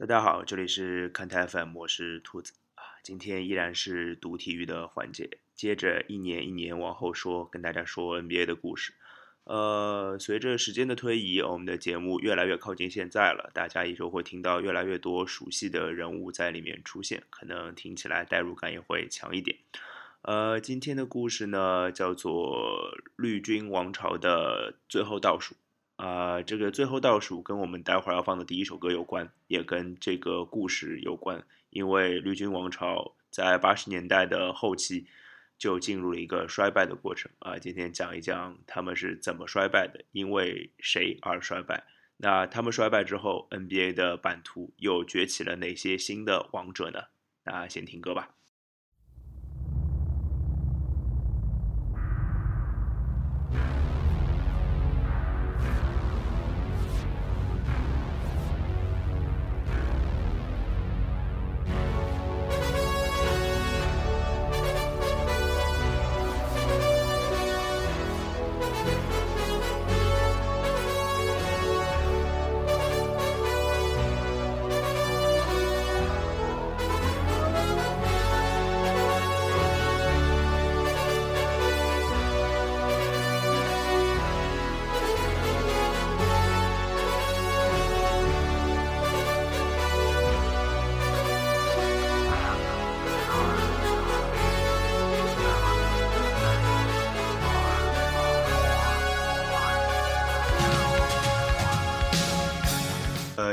大家好，这里是看台 FM，我是兔子啊。今天依然是读体育的环节，接着一年一年往后说，跟大家说 NBA 的故事。呃，随着时间的推移，我们的节目越来越靠近现在了，大家也就会听到越来越多熟悉的人物在里面出现，可能听起来代入感也会强一点。呃，今天的故事呢，叫做绿军王朝的最后倒数。啊，这个最后倒数跟我们待会儿要放的第一首歌有关，也跟这个故事有关。因为绿军王朝在八十年代的后期就进入了一个衰败的过程啊。今天讲一讲他们是怎么衰败的，因为谁而衰败。那他们衰败之后，NBA 的版图又崛起了哪些新的王者呢？那先听歌吧。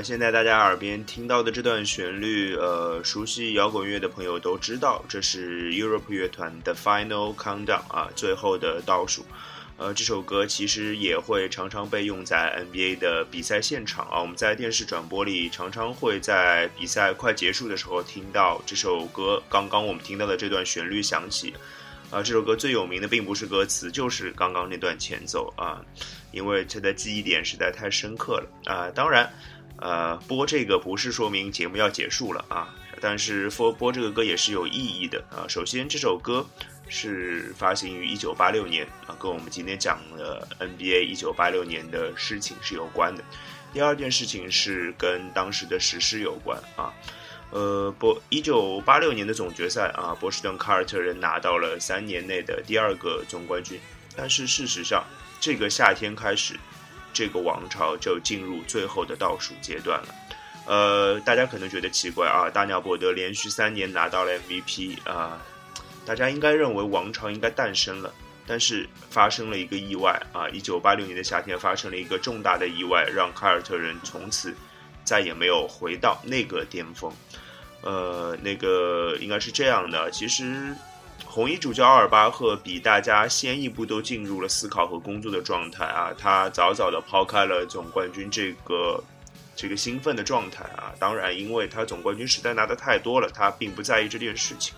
现在大家耳边听到的这段旋律，呃，熟悉摇滚乐的朋友都知道，这是 Europe 乐团的 Final Countdown 啊，最后的倒数。呃，这首歌其实也会常常被用在 NBA 的比赛现场啊。我们在电视转播里常常会在比赛快结束的时候听到这首歌。刚刚我们听到的这段旋律响起，啊，这首歌最有名的并不是歌词，就是刚刚那段前奏啊，因为它的记忆点实在太深刻了啊。当然。呃，播这个不是说明节目要结束了啊，但是播播这个歌也是有意义的啊。首先，这首歌是发行于一九八六年啊，跟我们今天讲的 NBA 一九八六年的事情是有关的。第二件事情是跟当时的实施有关啊。呃，波一九八六年的总决赛啊，波士顿凯尔特人拿到了三年内的第二个总冠军，但是事实上，这个夏天开始。这个王朝就进入最后的倒数阶段了，呃，大家可能觉得奇怪啊，大鸟伯德连续三年拿到了 MVP 啊，大家应该认为王朝应该诞生了，但是发生了一个意外啊，一九八六年的夏天发生了一个重大的意外，让凯尔特人从此再也没有回到那个巅峰，呃，那个应该是这样的，其实。红衣主教阿尔巴赫比大家先一步都进入了思考和工作的状态啊，他早早的抛开了总冠军这个这个兴奋的状态啊。当然，因为他总冠军实在拿的太多了，他并不在意这件事情。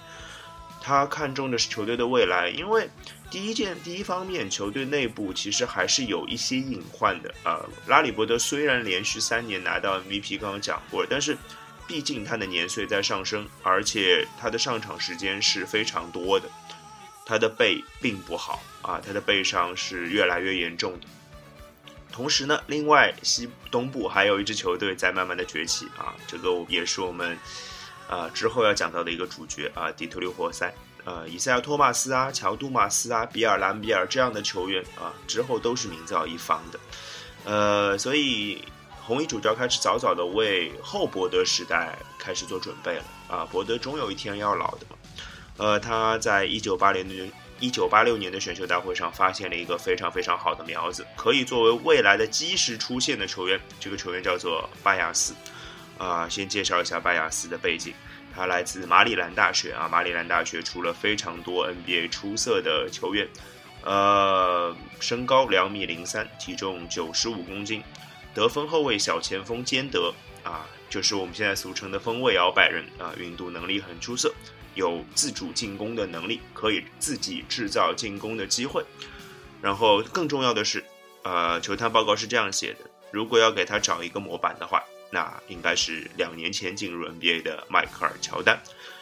他看重的是球队的未来，因为第一件第一方面，球队内部其实还是有一些隐患的啊。拉里伯德虽然连续三年拿到 MVP，刚刚讲过，但是。毕竟他的年岁在上升，而且他的上场时间是非常多的，他的背并不好啊，他的背伤是越来越严重的。同时呢，另外西东部还有一支球队在慢慢的崛起啊，这个也是我们啊之后要讲到的一个主角啊，底特律活塞，呃，以赛亚托马斯啊、乔杜马斯啊、比尔兰比尔这样的球员啊，之后都是名噪一方的，呃，所以。红衣主教开始早早的为后伯德时代开始做准备了啊！伯德终有一天要老的嘛。呃，他在一九八零年、一九八六年的选秀大会上发现了一个非常非常好的苗子，可以作为未来的基石出现的球员。这个球员叫做巴亚斯。啊，先介绍一下拜亚斯的背景，他来自马里兰大学啊。马里兰大学出了非常多 NBA 出色的球员。呃，身高两米零三，体重九十五公斤。得分后卫、小前锋兼得啊，就是我们现在俗称的锋卫摇摆人啊，运动能力很出色，有自主进攻的能力，可以自己制造进攻的机会。然后更重要的是，呃，球探报告是这样写的：如果要给他找一个模板的话，那应该是两年前进入 NBA 的迈克尔·乔丹。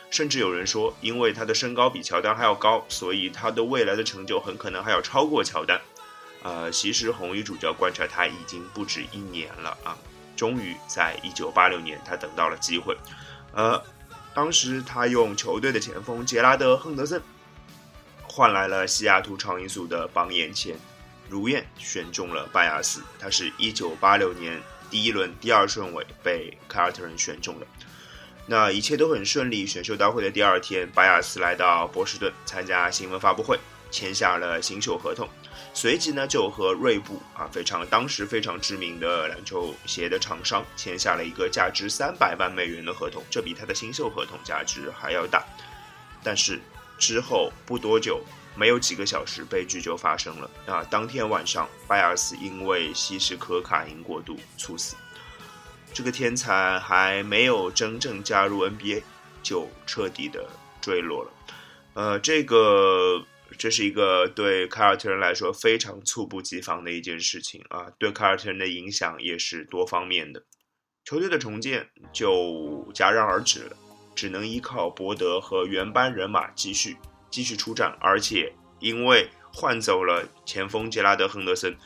甚至有人说，因为他的身高比乔丹还要高，所以他的未来的成就很可能还要超过乔丹。呃，其实红衣主教观察他已经不止一年了啊。终于在一九八六年，他等到了机会。呃，当时他用球队的前锋杰拉德·亨德森换来了西雅图超音速的榜眼签，如愿选中了拜亚斯。他是一九八六年第一轮第二顺位被凯尔特人选中了。那一切都很顺利。选秀大会的第二天，巴亚斯来到波士顿参加新闻发布会，签下了新秀合同。随即呢，就和锐步啊，非常当时非常知名的篮球鞋的厂商签下了一个价值三百万美元的合同，这比他的新秀合同价值还要大。但是之后不多久，没有几个小时，悲剧就发生了啊！当天晚上，拜尔斯因为吸食可卡因过度猝死。这个天才还没有真正加入 NBA，就彻底的坠落了。呃，这个这是一个对凯尔特人来说非常猝不及防的一件事情啊，对凯尔特人的影响也是多方面的。球队的重建就戛然而止了，只能依靠伯德和原班人马继续继续出战，而且因为换走了前锋杰拉德·亨德森，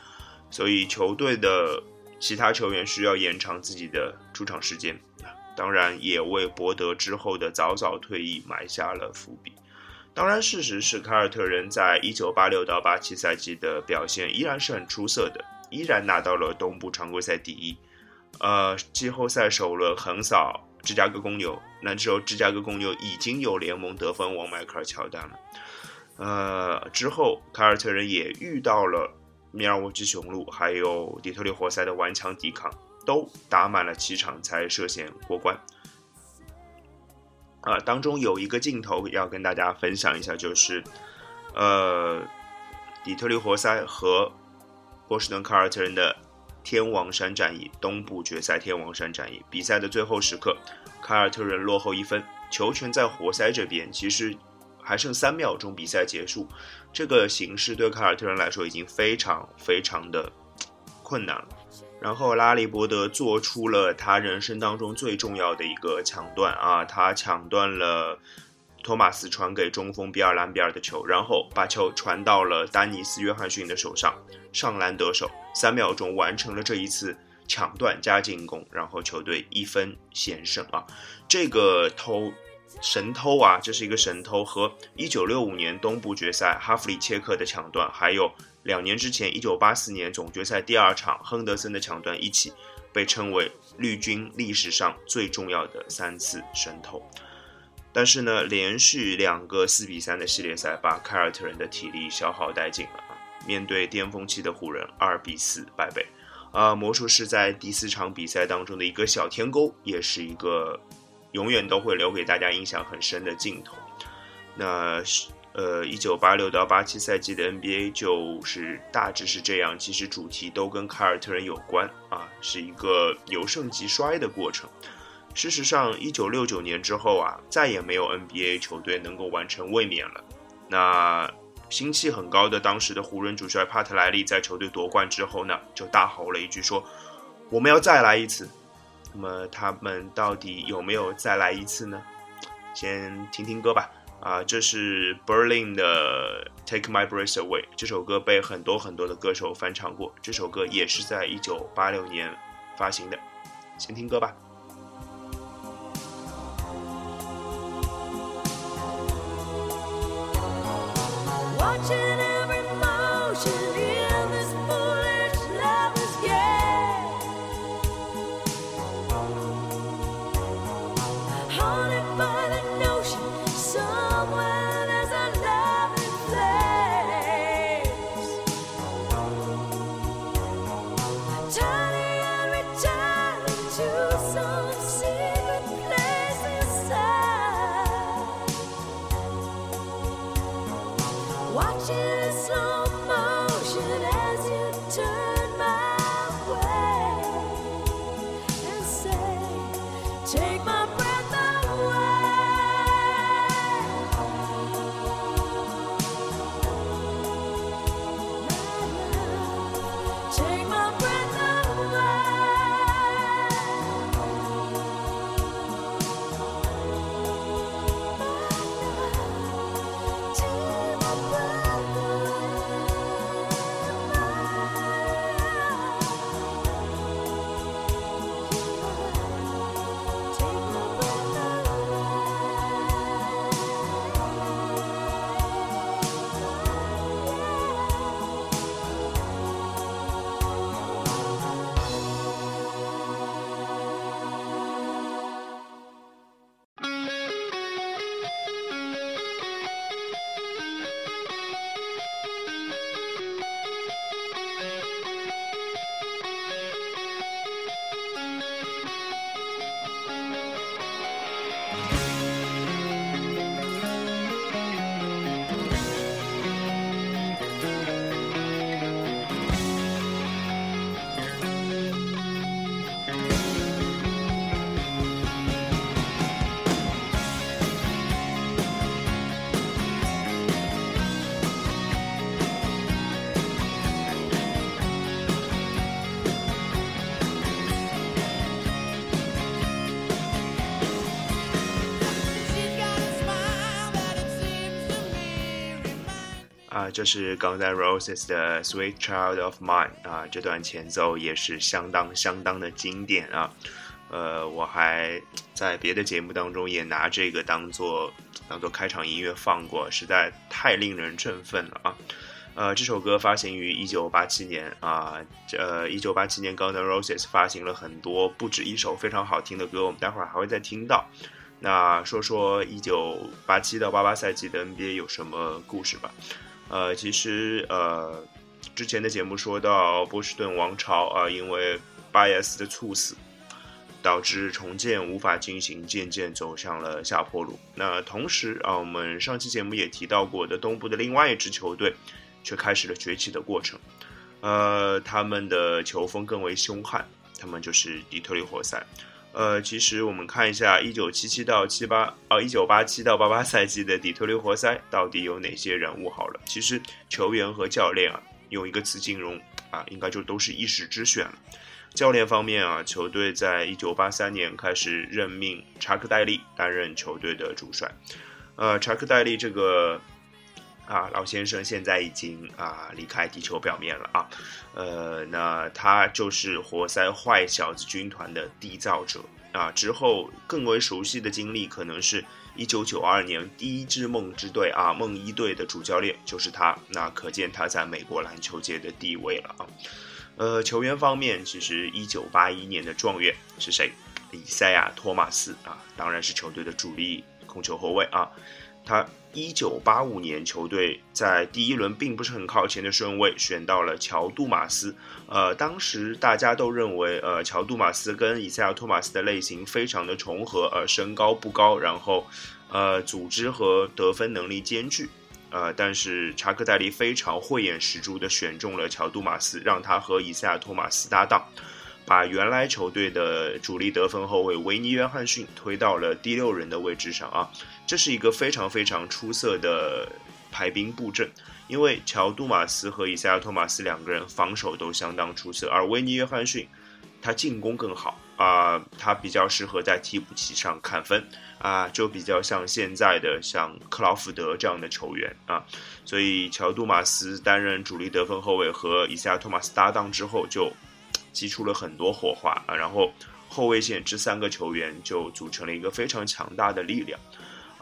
所以球队的。其他球员需要延长自己的出场时间，当然也为博德之后的早早退役埋下了伏笔。当然，事实是凯尔特人在一九八六到八七赛季的表现依然是很出色的，依然拿到了东部常规赛第一。呃，季后赛首轮横扫芝加哥公牛，那时候芝加哥公牛已经有联盟得分王迈克尔乔丹了。呃，之后凯尔特人也遇到了。米尔沃基雄鹿还有底特律活塞的顽强抵抗，都打满了七场才涉险过关。啊，当中有一个镜头要跟大家分享一下，就是，呃，底特律活塞和波士顿凯尔特人的天王山战役，东部决赛天王山战役比赛的最后时刻，凯尔特人落后一分，球权在活塞这边，其实。还剩三秒钟，比赛结束，这个形势对凯尔特人来说已经非常非常的困难了。然后拉里伯德做出了他人生当中最重要的一个抢断啊，他抢断了托马斯传给中锋比尔兰比尔的球，然后把球传到了丹尼斯约翰逊的手上，上篮得手，三秒钟完成了这一次抢断加进攻，然后球队一分险胜啊，这个偷。神偷啊，这是一个神偷，和一九六五年东部决赛哈弗里切克的抢断，还有两年之前一九八四年总决赛第二场亨德森的抢断一起，被称为绿军历史上最重要的三次神偷。但是呢，连续两个四比三的系列赛把凯尔特人的体力消耗殆尽了！面对巅峰期的湖人，二比四败北。啊，魔术师在第四场比赛当中的一个小天钩，也是一个。永远都会留给大家印象很深的镜头。那是呃，一九八六到八七赛季的 NBA 就是大致是这样。其实主题都跟凯尔特人有关啊，是一个由盛及衰的过程。事实上，一九六九年之后啊，再也没有 NBA 球队能够完成卫冕了。那心气很高的当时的湖人主帅帕特莱利在球队夺冠之后呢，就大吼了一句说：“我们要再来一次。”那么他们到底有没有再来一次呢？先听听歌吧。啊这是 berlin 的 take my breath away 这首歌被很多很多的歌手翻唱过这首歌也是在一九八六年发行的先听歌吧。啊，这是 Guns N' Roses 的 Sweet Child of Mine 啊，这段前奏也是相当相当的经典啊。呃，我还在别的节目当中也拿这个当做当做开场音乐放过，实在太令人振奋了啊！呃，这首歌发行于一九八七年啊，呃，一九八七年 Guns N' Roses 发行了很多不止一首非常好听的歌，我们待会儿还会再听到。那说说一九八七到八八赛季的 NBA 有什么故事吧？呃，其实呃，之前的节目说到波士顿王朝啊，因为巴耶斯的猝死。导致重建无法进行，渐渐走向了下坡路。那同时啊，我们上期节目也提到过的，东部的另外一支球队却开始了崛起的过程。呃，他们的球风更为凶悍，他们就是底特律活塞。呃，其实我们看一下一九七七到七八，呃，一九八七到八八赛季的底特律活塞到底有哪些人物？好了，其实球员和教练啊，用一个词形容啊，应该就都是一时之选了。教练方面啊，球队在一九八三年开始任命查克戴利担任球队的主帅。呃，查克戴利这个啊老先生现在已经啊离开地球表面了啊。呃，那他就是活塞坏小子军团的缔造者啊。之后更为熟悉的经历，可能是一九九二年第一支梦之队啊梦一队的主教练就是他。那可见他在美国篮球界的地位了啊。呃，球员方面，其实一九八一年的状元是谁？以赛亚·托马斯啊，当然是球队的主力控球后卫啊。他一九八五年球队在第一轮并不是很靠前的顺位选到了乔·杜马斯。呃，当时大家都认为，呃，乔·杜马斯跟以赛亚·托马斯的类型非常的重合，呃，身高不高，然后，呃，组织和得分能力兼具。呃，但是查克戴利非常慧眼识珠的选中了乔杜马斯，让他和以赛亚托马斯搭档，把原来球队的主力得分后卫维尼约翰逊推到了第六人的位置上啊，这是一个非常非常出色的排兵布阵，因为乔杜马斯和以赛亚托马斯两个人防守都相当出色，而维尼约翰逊他进攻更好啊，他比较适合在替补席上砍分。啊，就比较像现在的像克劳福德这样的球员啊，所以乔杜马斯担任主力得分后卫和以赛亚托马斯搭档之后，就激出了很多火花啊。然后后卫线这三个球员就组成了一个非常强大的力量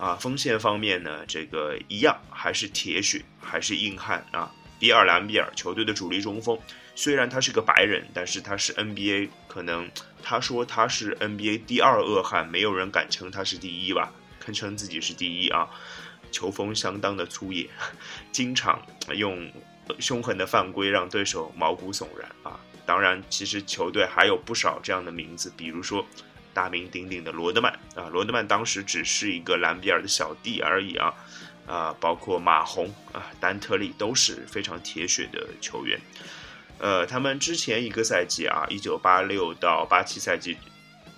啊。锋线方面呢，这个一样还是铁血，还是硬汉啊。比尔·兰比尔，球队的主力中锋。虽然他是个白人，但是他是 NBA 可能他说他是 NBA 第二恶汉，没有人敢称他是第一吧？堪称自己是第一啊！球风相当的粗野，经常用凶狠的犯规让对手毛骨悚然啊！当然，其实球队还有不少这样的名字，比如说大名鼎鼎的罗德曼啊，罗德曼当时只是一个兰比尔的小弟而已啊啊，包括马洪啊、丹特利都是非常铁血的球员。呃，他们之前一个赛季啊，一九八六到八七赛季，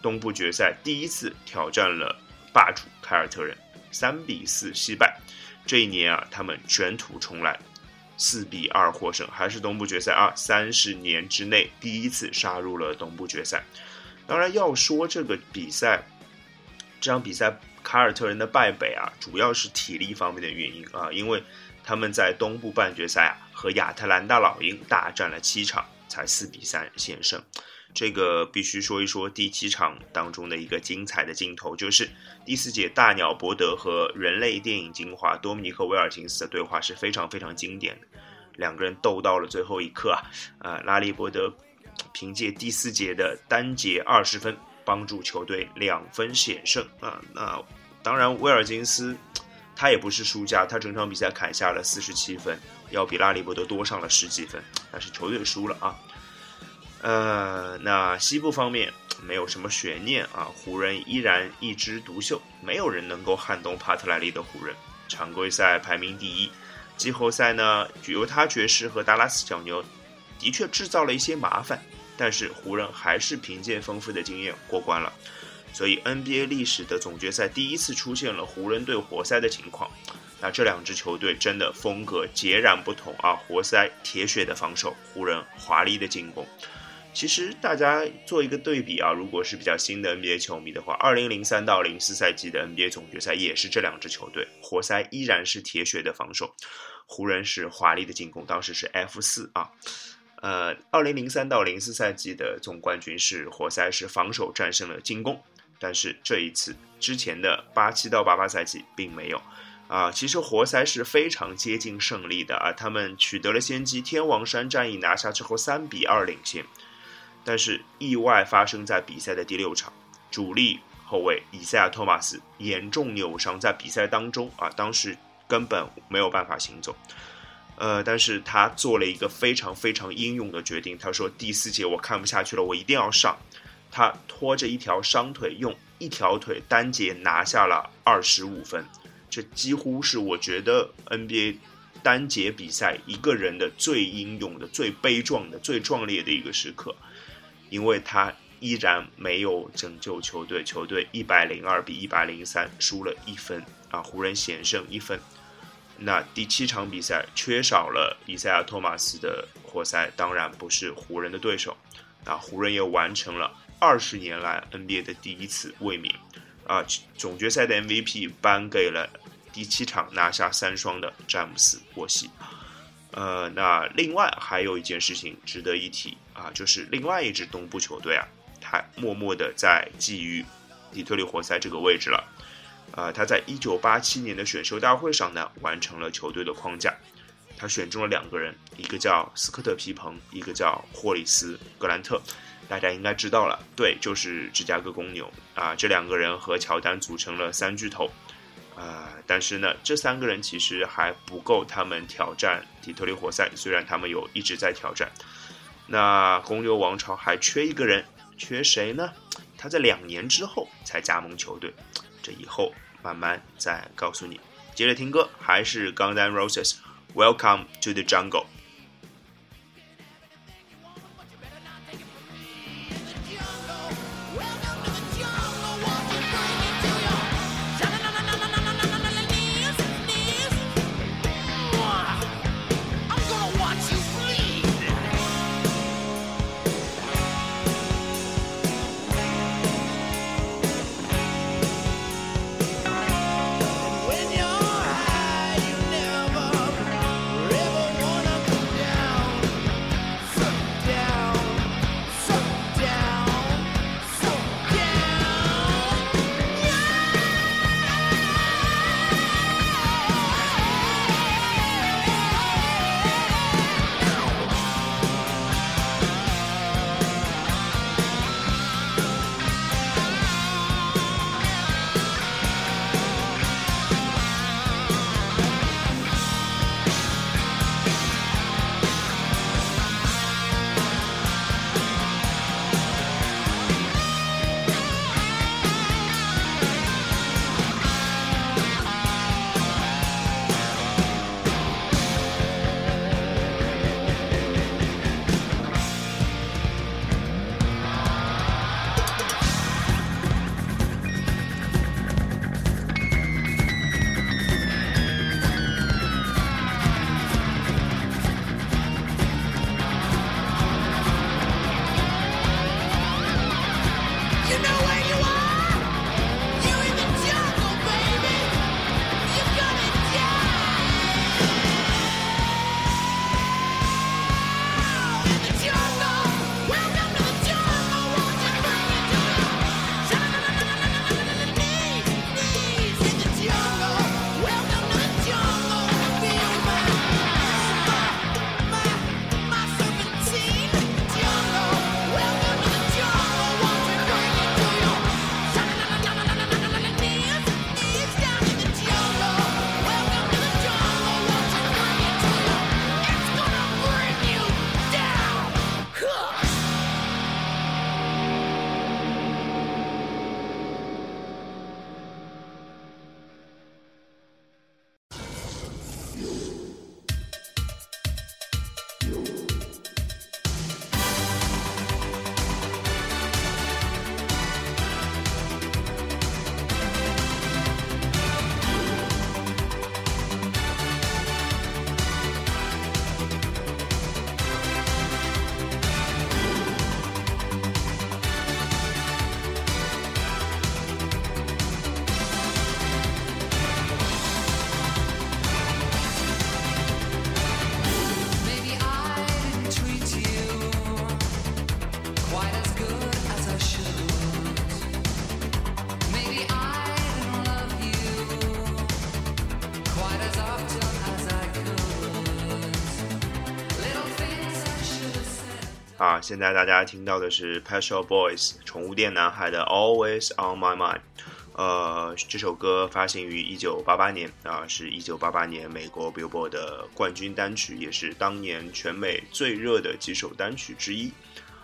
东部决赛第一次挑战了霸主凯尔特人，三比四惜败。这一年啊，他们卷土重来，四比二获胜，还是东部决赛啊，三十年之内第一次杀入了东部决赛。当然，要说这个比赛，这场比赛凯尔特人的败北啊，主要是体力方面的原因啊，因为。他们在东部半决赛啊和亚特兰大老鹰大战了七场，才四比三险胜。这个必须说一说第七场当中的一个精彩的镜头，就是第四节大鸟伯德和人类电影精华多米尼克威尔金斯的对话是非常非常经典的。两个人斗到了最后一刻啊，呃，拉里伯德凭借第四节的单节二十分帮助球队两分险胜啊。那当然威尔金斯。他也不是输家，他整场比赛砍下了四十七分，要比拉里伯德多上了十几分，但是球队输了啊。呃，那西部方面没有什么悬念啊，湖人依然一枝独秀，没有人能够撼动帕特莱利的湖人，常规赛排名第一，季后赛呢，犹他爵士和达拉斯小牛的确制造了一些麻烦，但是湖人还是凭借丰富的经验过关了。所以 NBA 历史的总决赛第一次出现了湖人队活塞的情况，那这两支球队真的风格截然不同啊！活塞铁血的防守，湖人华丽的进攻。其实大家做一个对比啊，如果是比较新的 NBA 球迷的话，二零零三到零四赛季的 NBA 总决赛也是这两支球队，活塞依然是铁血的防守。湖人是华丽的进攻，当时是 F 四啊。呃，二零零三到零四赛季的总冠军是活塞，是防守战胜了进攻。但是这一次，之前的八七到八八赛季并没有。啊，其实活塞是非常接近胜利的啊，他们取得了先机，天王山战役拿下之后三比二领先。但是意外发生在比赛的第六场，主力后卫以赛亚·托马斯严重扭伤，在比赛当中啊，当时根本没有办法行走。呃，但是他做了一个非常非常英勇的决定。他说：“第四节我看不下去了，我一定要上。”他拖着一条伤腿，用一条腿单节拿下了二十五分。这几乎是我觉得 NBA 单节比赛一个人的最英勇的、最悲壮的、最壮烈的一个时刻，因为他依然没有拯救球队，球队一百零二比一百零三输了一分啊，湖人险胜一分。那第七场比赛缺少了比赛亚·托马斯的活塞，当然不是湖人的对手。啊，湖人也完成了二十年来 NBA 的第一次卫冕，啊，总决赛的 MVP 颁给了第七场拿下三双的詹姆斯·沃西。呃，那另外还有一件事情值得一提啊，就是另外一支东部球队啊，他默默的在觊觎底特律活塞这个位置了。呃，他在一九八七年的选秀大会上呢，完成了球队的框架。他选中了两个人，一个叫斯科特皮蓬，一个叫霍里斯格兰特。大家应该知道了，对，就是芝加哥公牛啊。这两个人和乔丹组成了三巨头啊。但是呢，这三个人其实还不够他们挑战底特律活塞，虽然他们有一直在挑战。那公牛王朝还缺一个人，缺谁呢？他在两年之后才加盟球队。这以后慢慢再告诉你。接着听歌，还是 Guns N' Roses，Welcome to the Jungle。现在大家听到的是 Pet Shop Boys 宠物店男孩的 Always on My Mind。呃，这首歌发行于一九八八年啊，是一九八八年美国 Billboard 的冠军单曲，也是当年全美最热的几首单曲之一。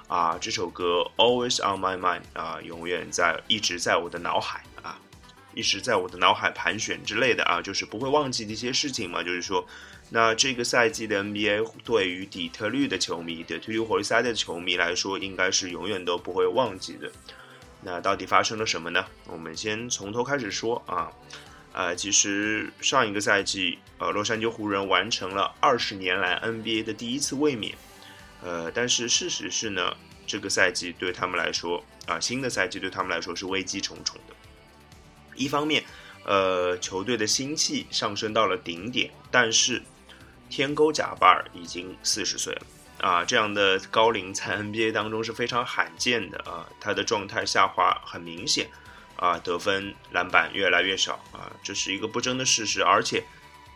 啊，这首歌 Always on My Mind 啊，永远在，一直在我的脑海，一直在我的脑海盘旋之类的啊，就是不会忘记的一些事情嘛。就是说，那这个赛季的 NBA 对于底特律的球迷，底特律活塞的球迷来说，应该是永远都不会忘记的。那到底发生了什么呢？我们先从头开始说啊，呃，其实上一个赛季，呃，洛杉矶湖人完成了二十年来 NBA 的第一次卫冕，呃，但是事实是呢，这个赛季对他们来说啊，新的赛季对他们来说是危机重重的。一方面，呃，球队的心气上升到了顶点，但是天勾贾巴尔已经四十岁了。啊，这样的高龄在 NBA 当中是非常罕见的啊，他的状态下滑很明显，啊，得分篮板越来越少啊，这是一个不争的事实。而且，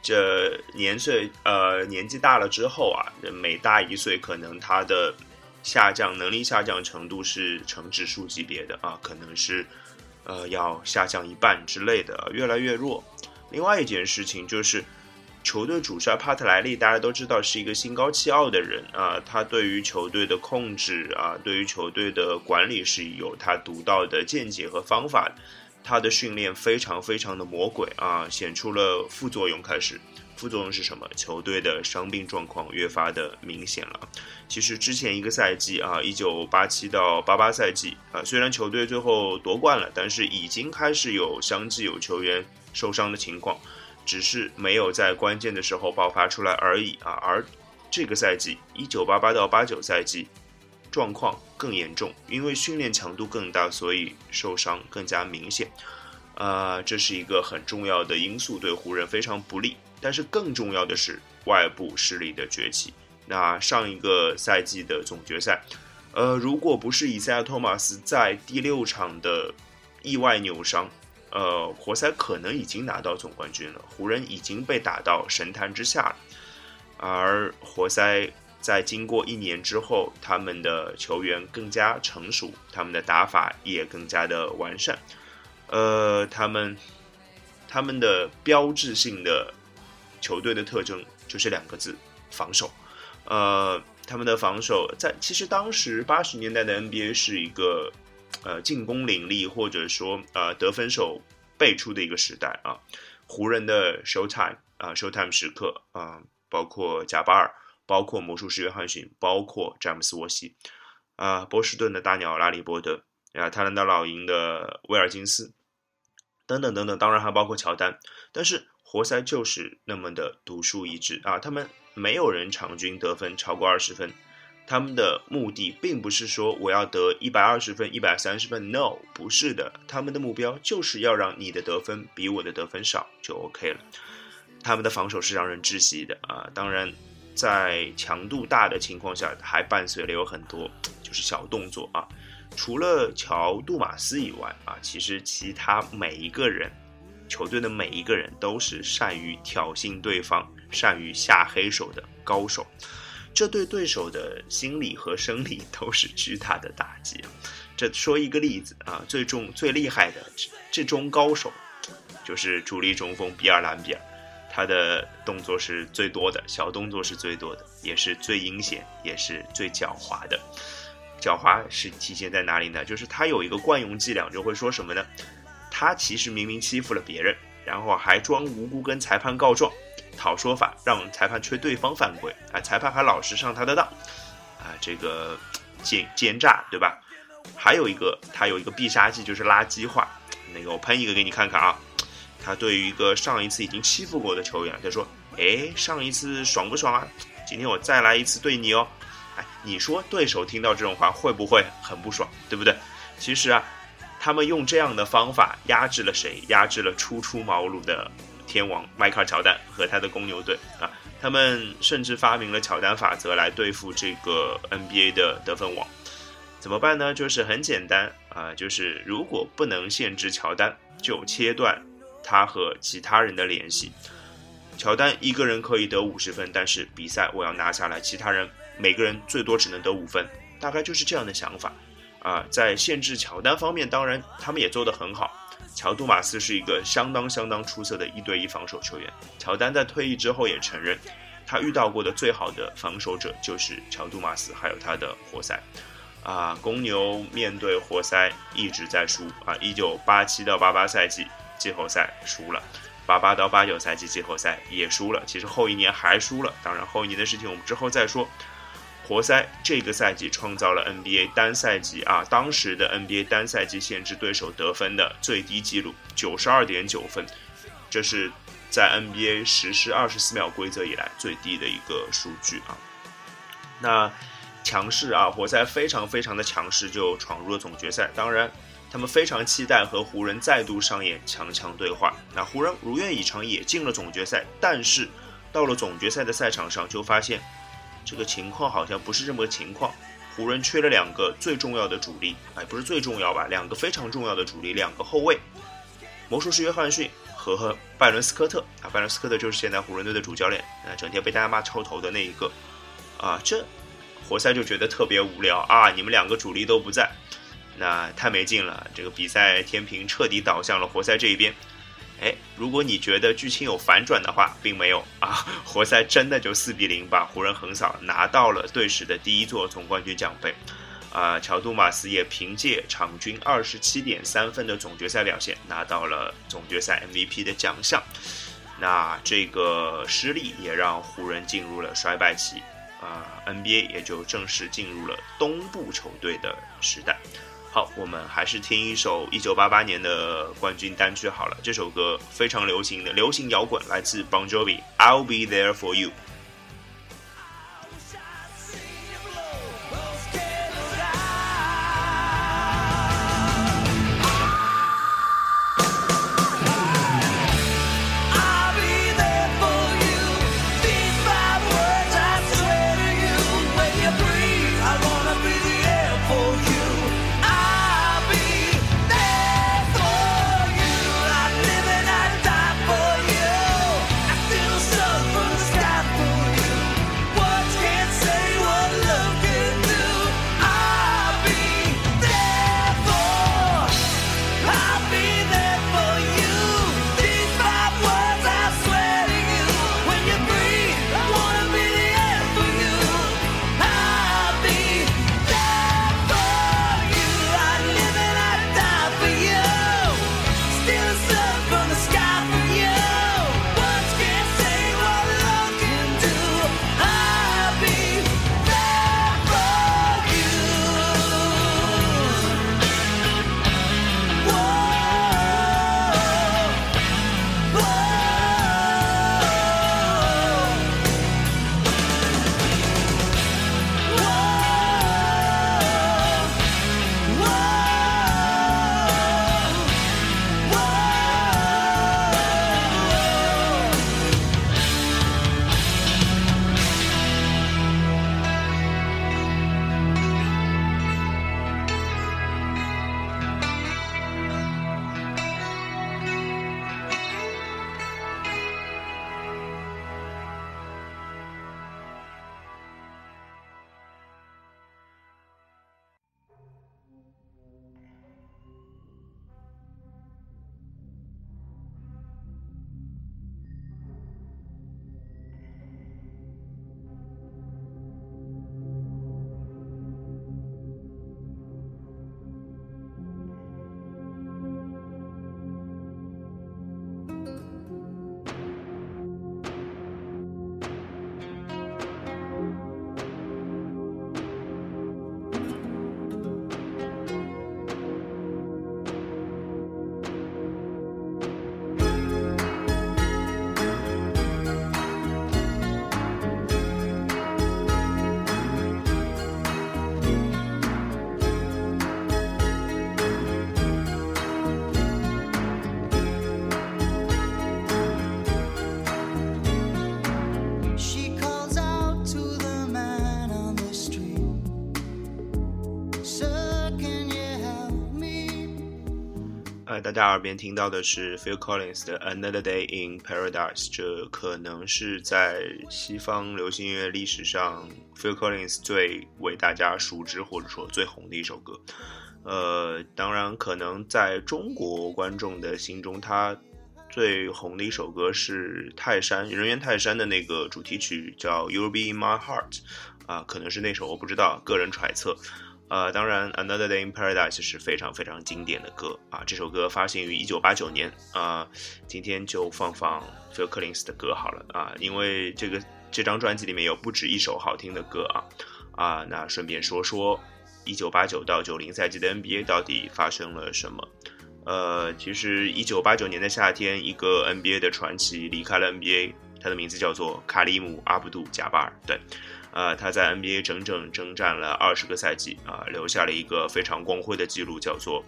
这年岁呃年纪大了之后啊，每大一岁可能他的下降能力下降程度是成指数级别的啊，可能是呃要下降一半之类的，越来越弱。另外一件事情就是。球队主帅帕特莱利，大家都知道是一个心高气傲的人啊。他对于球队的控制啊，对于球队的管理是有他独到的见解和方法。他的训练非常非常的魔鬼啊，显出了副作用。开始，副作用是什么？球队的伤病状况越发的明显了。其实之前一个赛季啊，一九八七到八八赛季啊，虽然球队最后夺冠了，但是已经开始有相继有球员受伤的情况。只是没有在关键的时候爆发出来而已啊！而这个赛季，一九八八到八九赛季，状况更严重，因为训练强度更大，所以受伤更加明显。啊，这是一个很重要的因素，对湖人非常不利。但是更重要的是外部势力的崛起。那上一个赛季的总决赛，呃，如果不是以赛亚·托马斯在第六场的意外扭伤。呃，活塞可能已经拿到总冠军了，湖人已经被打到神坛之下了。而活塞在经过一年之后，他们的球员更加成熟，他们的打法也更加的完善。呃，他们他们的标志性的球队的特征就是两个字：防守。呃，他们的防守在其实当时八十年代的 NBA 是一个。呃，进攻凌厉，或者说呃得分手辈出的一个时代啊，湖人的 Showtime 啊，Showtime 时刻啊，包括贾巴尔，包括魔术师约翰逊，包括詹姆斯沃西，啊，波士顿的大鸟拉里伯德，啊，泰兰的老鹰的威尔金斯，等等等等，当然还包括乔丹，但是活塞就是那么的独树一帜啊，他们没有人场均得分超过二十分。他们的目的并不是说我要得一百二十分、一百三十分，no，不是的。他们的目标就是要让你的得分比我的得分少就 OK 了。他们的防守是让人窒息的啊！当然，在强度大的情况下，还伴随了有很多就是小动作啊。除了乔杜马斯以外啊，其实其他每一个人，球队的每一个人都是善于挑衅对方、善于下黑手的高手。这对对手的心理和生理都是巨大的打击。这说一个例子啊，最重最厉害的这中高手，就是主力中锋比尔·兰比尔，他的动作是最多的，小动作是最多的，也是最阴险，也是最狡猾的。狡猾是体现在哪里呢？就是他有一个惯用伎俩，就会说什么呢？他其实明明欺负了别人，然后还装无辜跟裁判告状。讨说法，让裁判吹对方犯规啊！裁判还老实上他的当啊！这个奸奸诈，对吧？还有一个，他有一个必杀技，就是垃圾话。那个，我喷一个给你看看啊！他对于一个上一次已经欺负过的球员，他说：“哎，上一次爽不爽啊？今天我再来一次对你哦！”哎，你说对手听到这种话会不会很不爽？对不对？其实啊，他们用这样的方法压制了谁？压制了初出茅庐的。天王迈克尔乔丹和他的公牛队啊，他们甚至发明了乔丹法则来对付这个 NBA 的得分王。怎么办呢？就是很简单啊，就是如果不能限制乔丹，就切断他和其他人的联系。乔丹一个人可以得五十分，但是比赛我要拿下来，其他人每个人最多只能得五分。大概就是这样的想法。啊，在限制乔丹方面，当然他们也做得很好。乔杜马斯是一个相当相当出色的一对一防守球员。乔丹在退役之后也承认，他遇到过的最好的防守者就是乔杜马斯，还有他的活塞。啊，公牛面对活塞一直在输啊，一九八七到八八赛季季后赛输了，八八到八九赛季季后赛也输了。其实后一年还输了，当然后一年的事情我们之后再说。活塞这个赛季创造了 NBA 单赛季啊，当时的 NBA 单赛季限制对手得分的最低纪录，九十二点九分，这是在 NBA 实施二十四秒规则以来最低的一个数据啊。那强势啊，活塞非常非常的强势，就闯入了总决赛。当然，他们非常期待和湖人再度上演强强对话。那湖人如愿以偿也进了总决赛，但是到了总决赛的赛场上就发现。这个情况好像不是这么个情况，湖人缺了两个最重要的主力，哎，不是最重要吧？两个非常重要的主力，两个后卫，魔术师约翰逊和拜伦斯科特啊，拜伦斯科特就是现在湖人队的主教练，啊，整天被大家骂臭头的那一个，啊，这活塞就觉得特别无聊啊，你们两个主力都不在，那太没劲了，这个比赛天平彻底倒向了活塞这一边。哎，如果你觉得剧情有反转的话，并没有啊！活塞真的就四比零把湖人横扫，拿到了队史的第一座总冠军奖杯。啊，乔杜马斯也凭借场均二十七点三分的总决赛表现，拿到了总决赛 MVP 的奖项。那这个失利也让湖人进入了衰败期，啊，NBA 也就正式进入了东部球队的时代。好，我们还是听一首一九八八年的冠军单曲好了。这首歌非常流行的流行摇滚，来自 Bon Jovi，I'll Be There For You。大家耳边听到的是 Phil Collins 的 Another Day in Paradise，这可能是在西方流行音乐历史上 Phil Collins 最为大家熟知或者说最红的一首歌。呃，当然，可能在中国观众的心中，他最红的一首歌是泰山人猿泰山的那个主题曲，叫 You'll Be in My Heart，啊，可能是那首，我不知道，个人揣测。呃，当然，《Another Day in Paradise》是非常非常经典的歌啊。这首歌发行于一九八九年啊。今天就放放 Phil Collins 的歌好了啊，因为这个这张专辑里面有不止一首好听的歌啊啊。那顺便说说，一九八九到九零赛季的 NBA 到底发生了什么？呃，其实一九八九年的夏天，一个 NBA 的传奇离开了 NBA，他的名字叫做卡里姆·阿卜杜·贾巴尔。对。呃，他在 NBA 整整征战了二十个赛季啊，留下了一个非常光辉的记录，叫做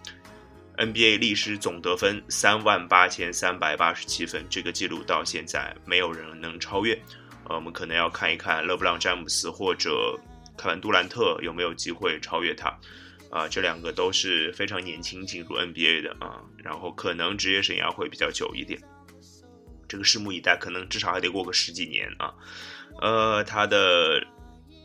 NBA 历史总得分三万八千三百八十七分。这个记录到现在没有人能超越。呃，我们可能要看一看勒布朗詹姆斯或者凯文杜兰特有没有机会超越他。啊，这两个都是非常年轻进入 NBA 的啊，然后可能职业生涯会比较久一点。这个拭目以待，可能至少还得过个十几年啊。呃，他的。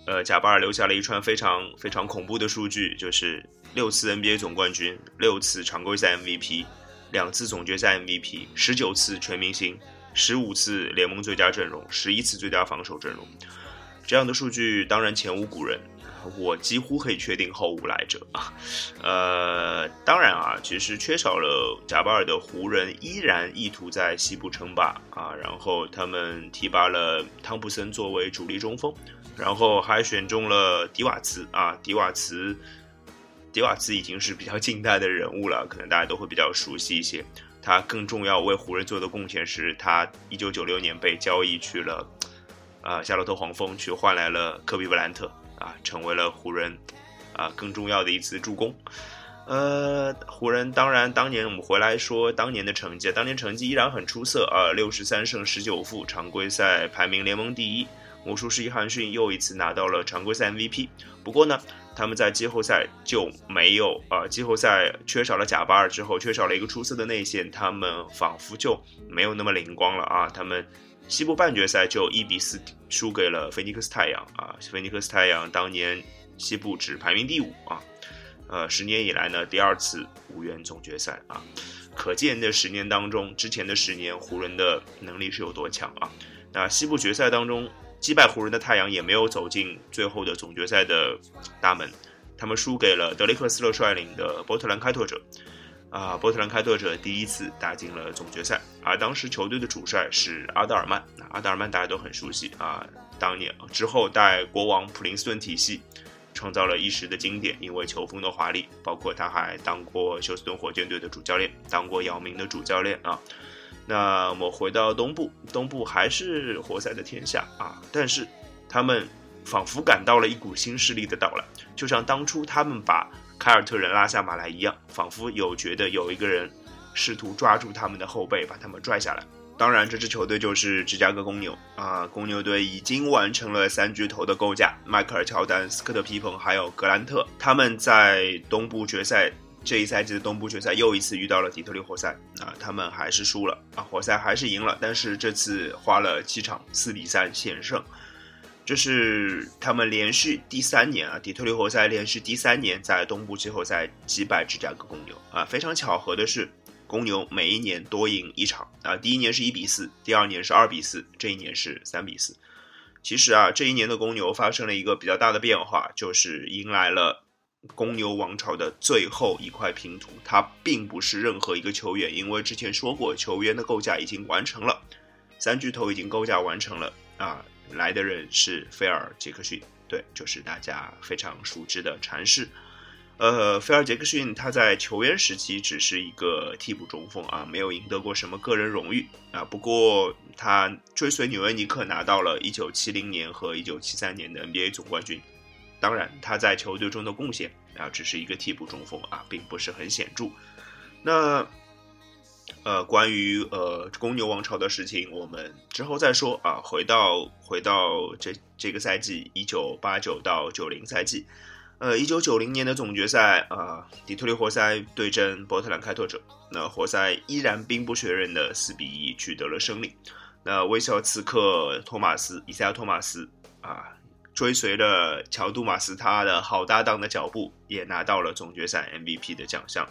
呃，贾巴尔留下了一串非常非常恐怖的数据，就是六次 NBA 总冠军，六次常规赛 MVP，两次总决赛 MVP，十九次全明星，十五次联盟最佳阵容，十一次最佳防守阵容。这样的数据当然前无古人，我几乎可以确定后无来者啊。呃，当然啊，其实缺少了贾巴尔的湖人依然意图在西部称霸啊，然后他们提拔了汤普森作为主力中锋。然后还选中了迪瓦茨啊，迪瓦茨，迪瓦茨已经是比较近代的人物了，可能大家都会比较熟悉一些。他更重要为湖人做的贡献是他一九九六年被交易去了，呃，夏洛特黄蜂，去换来了科比布兰特啊，成为了湖人啊更重要的一次助攻。呃，湖人当然当年我们回来说当年的成绩，当年成绩依然很出色啊，六十三胜十九负，常规赛排名联盟第一。魔术师约翰逊又一次拿到了常规赛 MVP，不过呢，他们在季后赛就没有啊，季后赛缺少了贾巴尔之后，缺少了一个出色的内线，他们仿佛就没有那么灵光了啊。他们西部半决赛就一比四输给了菲尼克斯太阳啊，菲尼克斯太阳当年西部只排名第五啊，呃，十年以来呢第二次无缘总决赛啊，可见这十年当中，之前的十年湖人的能力是有多强啊。那西部决赛当中。击败湖人的太阳也没有走进最后的总决赛的大门，他们输给了德雷克斯勒率领的波特兰开拓者。啊，波特兰开拓者第一次打进了总决赛，而当时球队的主帅是阿德尔曼。那阿德尔曼大家都很熟悉啊，当年之后带国王普林斯顿体系，创造了一时的经典，因为球风的华丽，包括他还当过休斯顿火箭队的主教练，当过姚明的主教练啊。那我们回到东部，东部还是活塞的天下啊！但是他们仿佛感到了一股新势力的到来，就像当初他们把凯尔特人拉下马来一样，仿佛有觉得有一个人试图抓住他们的后背，把他们拽下来。当然，这支球队就是芝加哥公牛啊！公牛队已经完成了三巨头的构架：迈克尔·乔丹、斯科特·皮蓬还有格兰特。他们在东部决赛。这一赛季的东部决赛又一次遇到了底特律活塞啊，他们还是输了啊，活塞还是赢了，但是这次花了七场四比三险胜，这是他们连续第三年啊，底特律活塞连续第三年在东部季后赛击败芝加哥公牛啊，非常巧合的是，公牛每一年多赢一场啊，第一年是一比四，第二年是二比四，这一年是三比四。其实啊，这一年的公牛发生了一个比较大的变化，就是迎来了。公牛王朝的最后一块拼图，它并不是任何一个球员，因为之前说过，球员的构架已经完成了，三巨头已经构架完成了啊，来的人是菲尔杰克逊，对，就是大家非常熟知的禅师。呃，菲尔杰克逊他在球员时期只是一个替补中锋啊，没有赢得过什么个人荣誉啊。不过他追随纽约尼克拿到了一九七零年和一九七三年的 NBA 总冠军。当然，他在球队中的贡献啊，只是一个替补中锋啊，并不是很显著。那，呃，关于呃公牛王朝的事情，我们之后再说啊。回到回到这这个赛季，一九八九到九零赛季，呃，一九九零年的总决赛，啊，底特律活塞对阵波特兰开拓者，那活塞依然兵不血刃的四比一取得了胜利。那微笑刺客托马斯，以赛亚托马斯啊，追随了乔杜马斯他的好搭档的脚步，也拿到了总决赛 MVP 的奖项。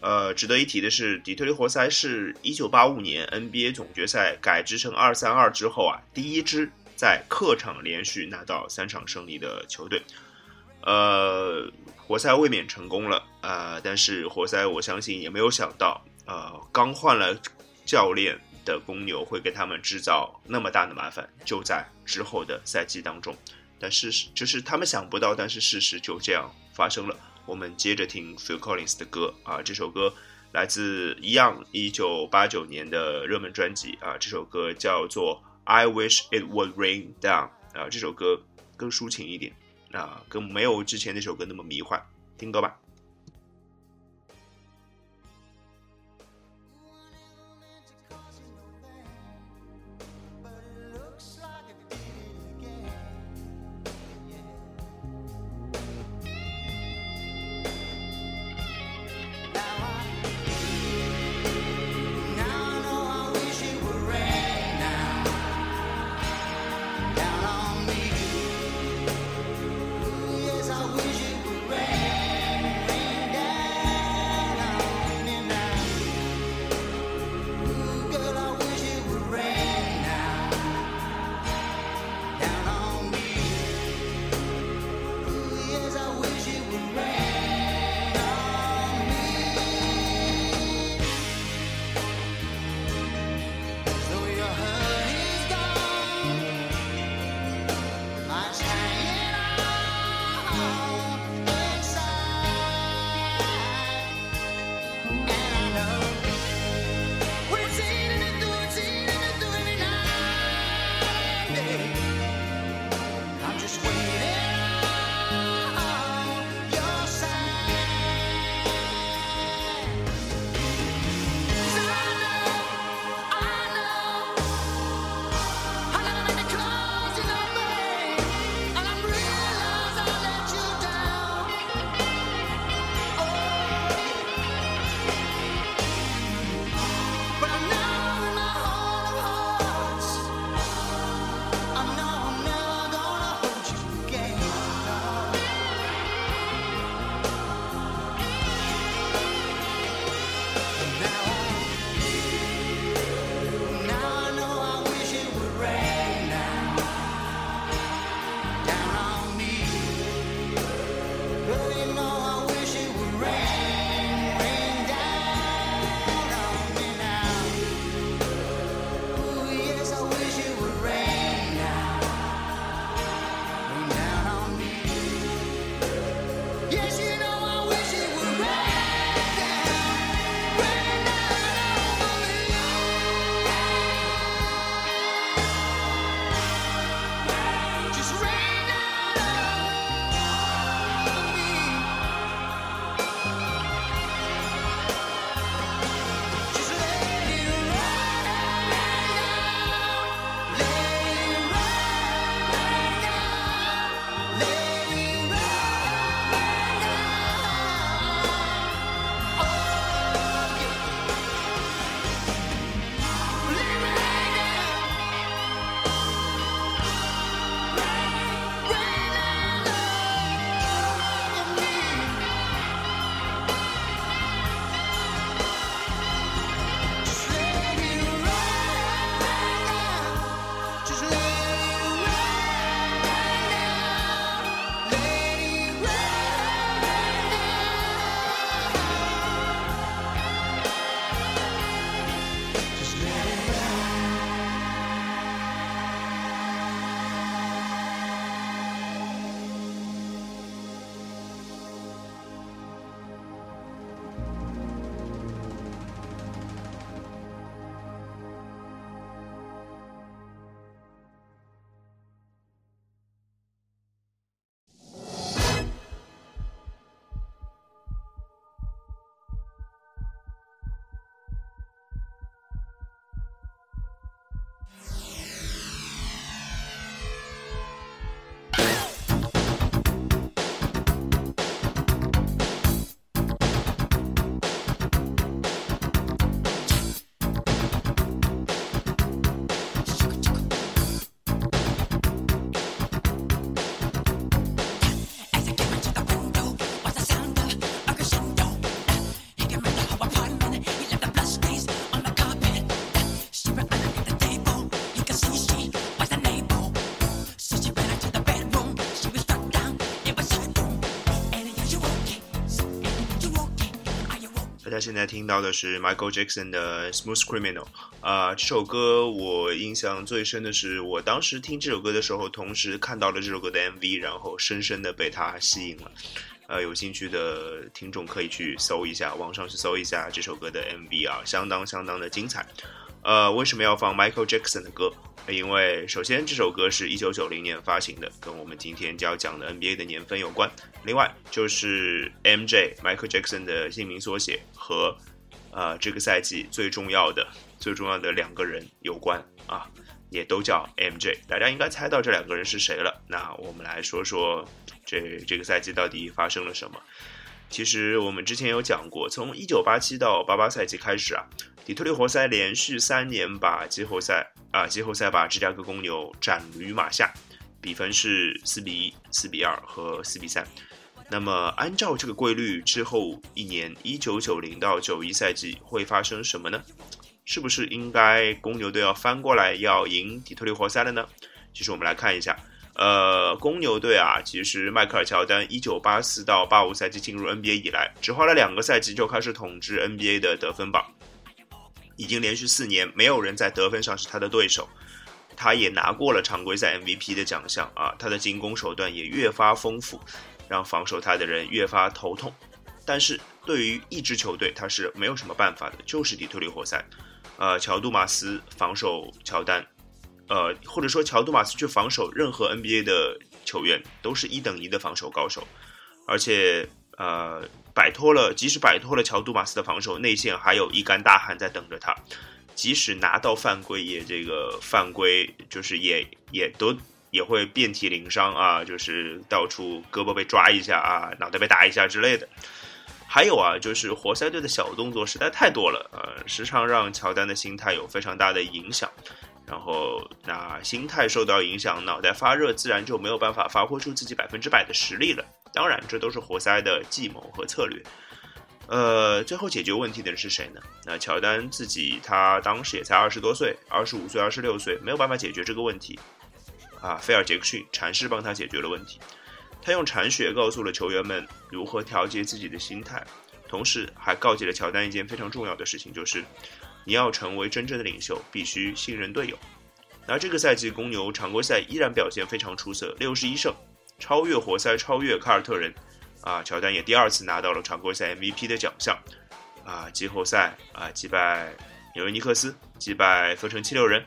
呃，值得一提的是，底特律活塞是一九八五年 NBA 总决赛改制成二三二之后啊，第一支在客场连续拿到三场胜利的球队。呃，活塞卫冕成功了啊！但是活塞，我相信也没有想到，呃，刚换了教练的公牛会给他们制造那么大的麻烦，就在之后的赛季当中。但事实就是他们想不到，但是事实就这样发生了。我们接着听 Phil Collins 的歌啊，这首歌来自一样一九八九年的热门专辑啊，这首歌叫做 I Wish It Would Rain Down 啊，这首歌更抒情一点。啊，更没有之前那首歌那么迷幻，听歌吧。家现在听到的是 Michael Jackson 的 Smooth Criminal 啊，这首歌我印象最深的是，我当时听这首歌的时候，同时看到了这首歌的 MV，然后深深的被它吸引了。呃，有兴趣的听众可以去搜一下，网上去搜一下这首歌的 MV 啊，相当相当的精彩。呃，为什么要放 Michael Jackson 的歌？因为首先这首歌是一九九零年发行的，跟我们今天就要讲的 NBA 的年份有关。另外就是 MJ Michael Jackson 的姓名缩写和呃这个赛季最重要的最重要的两个人有关啊，也都叫 MJ。大家应该猜到这两个人是谁了。那我们来说说这这个赛季到底发生了什么。其实我们之前有讲过，从一九八七到八八赛季开始啊。底特律活塞连续三年把季后赛啊，季后赛把芝加哥公牛斩于马下，比分是四比一、四比二和四比三。那么按照这个规律，之后一年一九九零到九一赛季会发生什么呢？是不是应该公牛队要翻过来要赢底特律活塞了呢？其实我们来看一下，呃，公牛队啊，其实迈克尔乔丹一九八四到八五赛季进入 NBA 以来，只花了两个赛季就开始统治 NBA 的得分榜。已经连续四年没有人在得分上是他的对手，他也拿过了常规赛 MVP 的奖项啊，他的进攻手段也越发丰富，让防守他的人越发头痛。但是对于一支球队，他是没有什么办法的，就是底特律活塞。呃，乔杜马斯防守乔丹，呃，或者说乔杜马斯去防守任何 NBA 的球员，都是一等一的防守高手，而且呃。摆脱了，即使摆脱了乔杜马斯的防守，内线还有一干大汉在等着他。即使拿到犯规，也这个犯规就是也也都也会遍体鳞伤啊，就是到处胳膊被抓一下啊，脑袋被打一下之类的。还有啊，就是活塞队的小动作实在太多了，呃，时常让乔丹的心态有非常大的影响。然后那心态受到影响，脑袋发热，自然就没有办法发挥出自己百分之百的实力了。当然，这都是活塞的计谋和策略。呃，最后解决问题的人是谁呢？那乔丹自己，他当时也才二十多岁，二十五岁、二十六岁，没有办法解决这个问题。啊，菲尔杰克逊禅师帮他解决了问题。他用禅学告诉了球员们如何调节自己的心态，同时还告诫了乔丹一件非常重要的事情，就是你要成为真正的领袖，必须信任队友。那这个赛季公牛常规赛依然表现非常出色，六十一胜。超越活塞，超越凯尔特人，啊，乔丹也第二次拿到了常规赛 MVP 的奖项，啊，季后赛啊击败纽约尼克斯，击败费城七六人，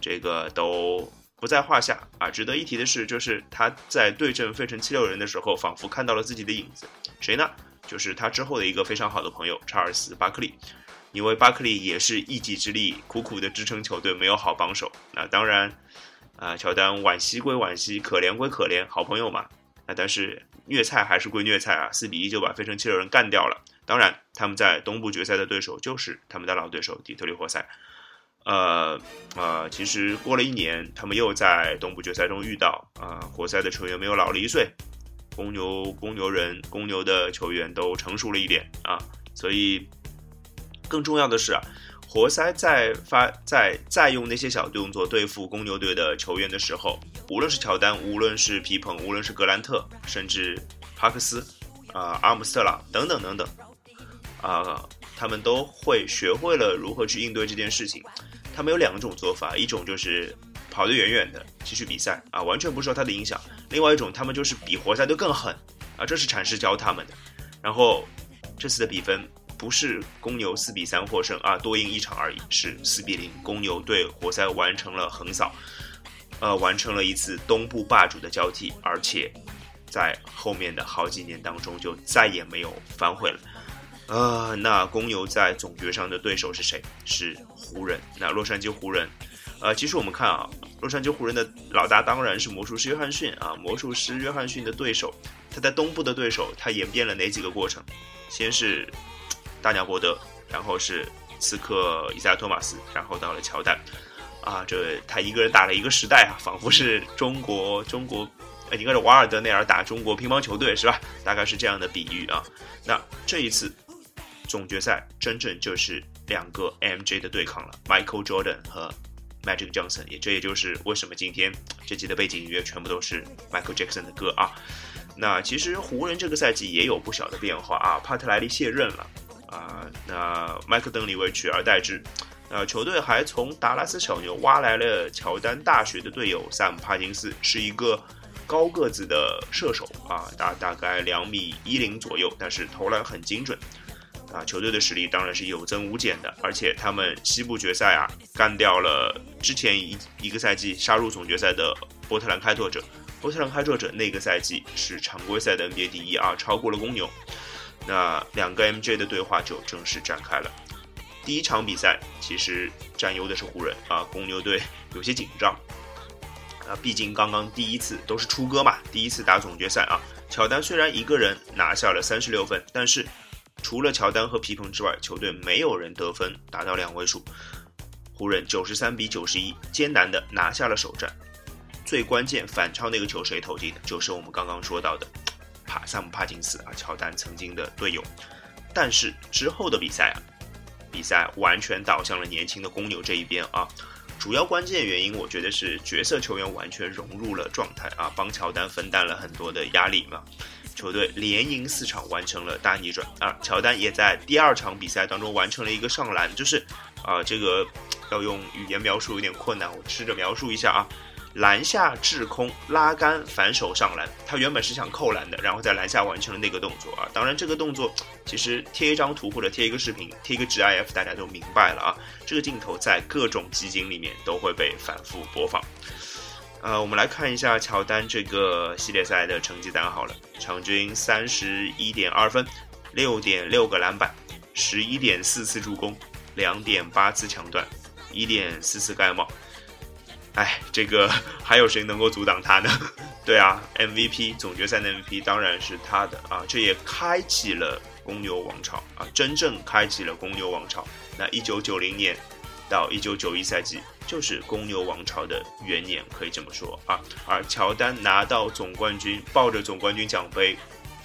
这个都不在话下啊。值得一提的是，就是他在对阵费城七六人的时候，仿佛看到了自己的影子，谁呢？就是他之后的一个非常好的朋友查尔斯巴克利，因为巴克利也是一己之力，苦苦的支撑球队，没有好帮手。那当然。啊，乔丹惋惜归惋惜，可怜归可怜，好朋友嘛。啊，但是虐菜还是归虐菜啊，四比一就把费城七六人干掉了。当然，他们在东部决赛的对手就是他们的老对手底特律活塞。呃呃，其实过了一年，他们又在东部决赛中遇到啊，活塞的球员没有老了一岁，公牛公牛人公牛的球员都成熟了一点啊，所以更重要的是啊。活塞在发在在用那些小动作对付公牛队的球员的时候，无论是乔丹，无论是皮蓬，无论是格兰特，甚至帕克斯，啊，阿姆斯特朗等等等等，啊，他们都会学会了如何去应对这件事情。他们有两种做法，一种就是跑得远远的继续比赛啊，完全不受他的影响；另外一种，他们就是比活塞队更狠啊，这是禅师教他们的。然后这次的比分。不是公牛四比三获胜啊，多赢一场而已，是四比零，公牛对活塞完成了横扫，呃，完成了一次东部霸主的交替，而且在后面的好几年当中就再也没有反悔了。呃，那公牛在总决赛上的对手是谁？是湖人。那洛杉矶湖人，呃，其实我们看啊，洛杉矶湖人的老大当然是魔术师约翰逊啊，魔术师约翰逊的对手，他在东部的对手，他演变了哪几个过程？先是。大鸟伯德，然后是刺客伊赛亚托马斯，然后到了乔丹，啊，这他一个人打了一个时代啊，仿佛是中国中国，应该是瓦尔德内尔打中国乒乓球队是吧？大概是这样的比喻啊。那这一次总决赛真正就是两个 MJ 的对抗了，Michael Jordan 和 Magic Johnson，也这也就是为什么今天这集的背景音乐全部都是 Michael Jackson 的歌啊。那其实湖人这个赛季也有不小的变化啊，帕特莱利卸任了。啊，那麦克邓里维取而代之。呃，球队还从达拉斯小牛挖来了乔丹大学的队友萨姆帕金斯，是一个高个子的射手啊，大大概两米一零左右，但是投篮很精准。啊，球队的实力当然是有增无减的，而且他们西部决赛啊干掉了之前一一个赛季杀入总决赛的波特兰开拓者。波特兰开拓者那个赛季是常规赛的 NBA 第一啊，超过了公牛。那两个 MJ 的对话就正式展开了。第一场比赛其实占优的是湖人啊，公牛队有些紧张啊，毕竟刚刚第一次都是出歌嘛，第一次打总决赛啊。乔丹虽然一个人拿下了三十六分，但是除了乔丹和皮蓬之外，球队没有人得分达到两位数。湖人九十三比九十一艰难的拿下了首战，最关键反超那个球谁投进的？就是我们刚刚说到的帕萨姆帕金斯啊，乔丹曾经的队友。但是之后的比赛啊。比赛完全倒向了年轻的公牛这一边啊，主要关键原因我觉得是角色球员完全融入了状态啊，帮乔丹分担了很多的压力嘛。球队连赢四场，完成了大逆转啊。乔丹也在第二场比赛当中完成了一个上篮，就是啊，这个要用语言描述有点困难，我试着描述一下啊。篮下滞空拉杆反手上篮，他原本是想扣篮的，然后在篮下完成了那个动作啊。当然，这个动作其实贴一张图或者贴一个视频，贴一个 GIF，大家都明白了啊。这个镜头在各种集锦里面都会被反复播放。呃，我们来看一下乔丹这个系列赛的成绩单好了，场均三十一点二分，六点六个篮板，十一点四次助攻，两点八次抢断，一点四次盖帽。哎，这个 还有谁能够阻挡他呢？对啊，MVP 总决赛的 MVP 当然是他的啊！这也开启了公牛王朝啊，真正开启了公牛王朝。那一九九零年到一九九一赛季就是公牛王朝的元年，可以这么说啊。而乔丹拿到总冠军，抱着总冠军奖杯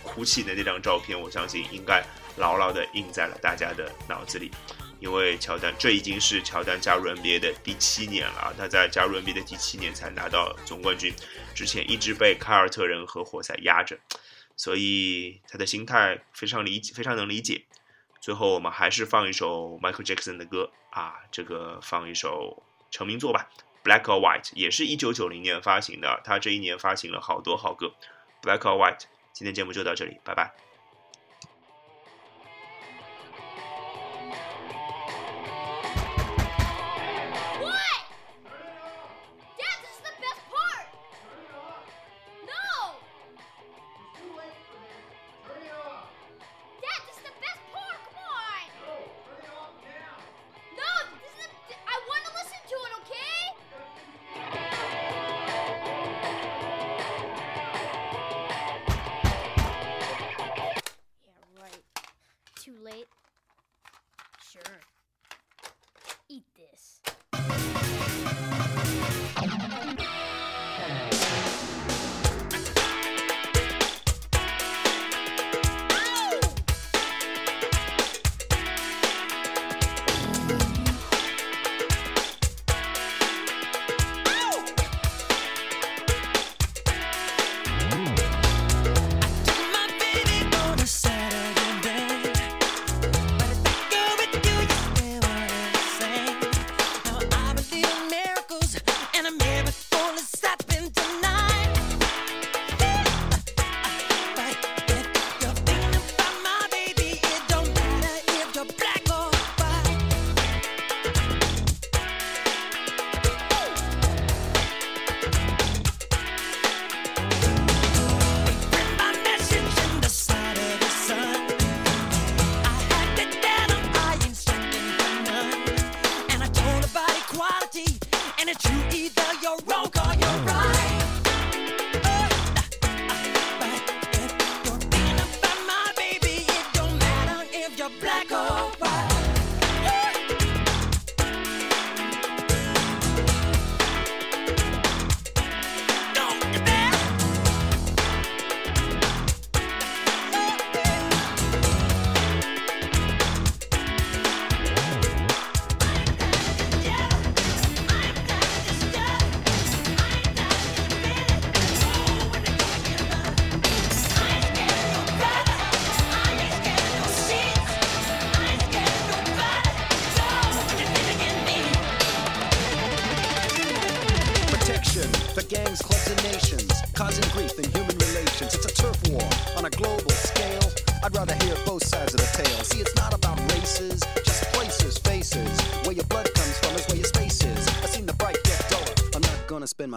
哭泣的那张照片，我相信应该牢牢地印在了大家的脑子里。因为乔丹，这已经是乔丹加入 NBA 的第七年了！他在加入 NBA 的第七年才拿到总冠军，之前一直被凯尔特人和活塞压着，所以他的心态非常理解，非常能理解。最后我们还是放一首 Michael Jackson 的歌啊，这个放一首成名作吧，《Black or White》也是一九九零年发行的，他这一年发行了好多好歌，《Black or White》。今天节目就到这里，拜拜。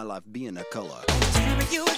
Life being a color.